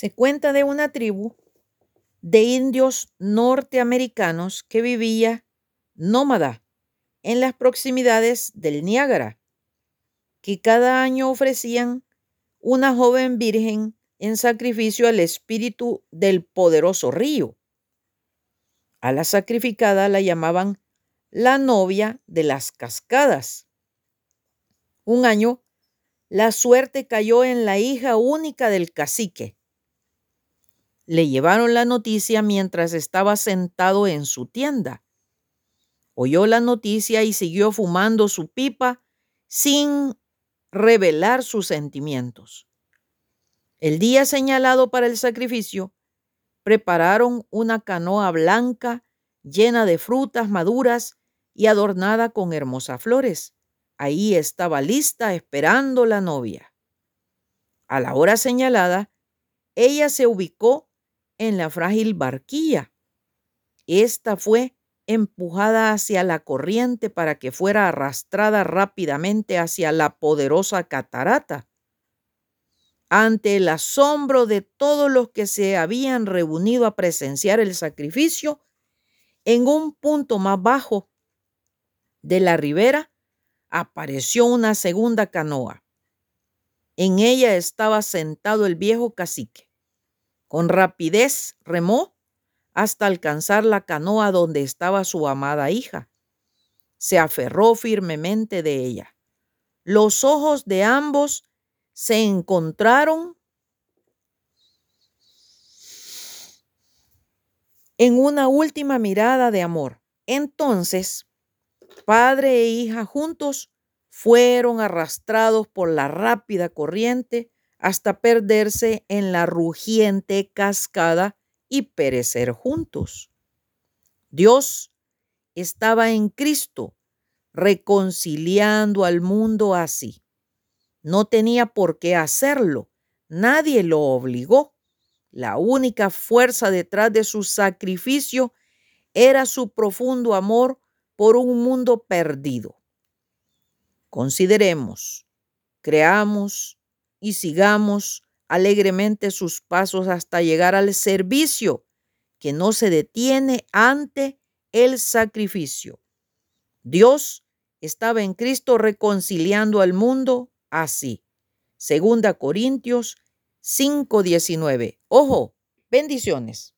Se cuenta de una tribu de indios norteamericanos que vivía nómada en las proximidades del Niágara, que cada año ofrecían una joven virgen en sacrificio al espíritu del poderoso río. A la sacrificada la llamaban la novia de las cascadas. Un año, la suerte cayó en la hija única del cacique. Le llevaron la noticia mientras estaba sentado en su tienda. Oyó la noticia y siguió fumando su pipa sin revelar sus sentimientos. El día señalado para el sacrificio, prepararon una canoa blanca llena de frutas maduras y adornada con hermosas flores. Ahí estaba lista esperando la novia. A la hora señalada, ella se ubicó en la frágil barquilla. Esta fue empujada hacia la corriente para que fuera arrastrada rápidamente hacia la poderosa catarata. Ante el asombro de todos los que se habían reunido a presenciar el sacrificio, en un punto más bajo de la ribera apareció una segunda canoa. En ella estaba sentado el viejo cacique. Con rapidez remó hasta alcanzar la canoa donde estaba su amada hija. Se aferró firmemente de ella. Los ojos de ambos se encontraron en una última mirada de amor. Entonces Padre e hija juntos fueron arrastrados por la rápida corriente hasta perderse en la rugiente cascada y perecer juntos. Dios estaba en Cristo reconciliando al mundo así. No tenía por qué hacerlo, nadie lo obligó. La única fuerza detrás de su sacrificio era su profundo amor por un mundo perdido. Consideremos, creamos y sigamos alegremente sus pasos hasta llegar al servicio que no se detiene ante el sacrificio. Dios estaba en Cristo reconciliando al mundo así. Segunda Corintios 5:19. Ojo, bendiciones.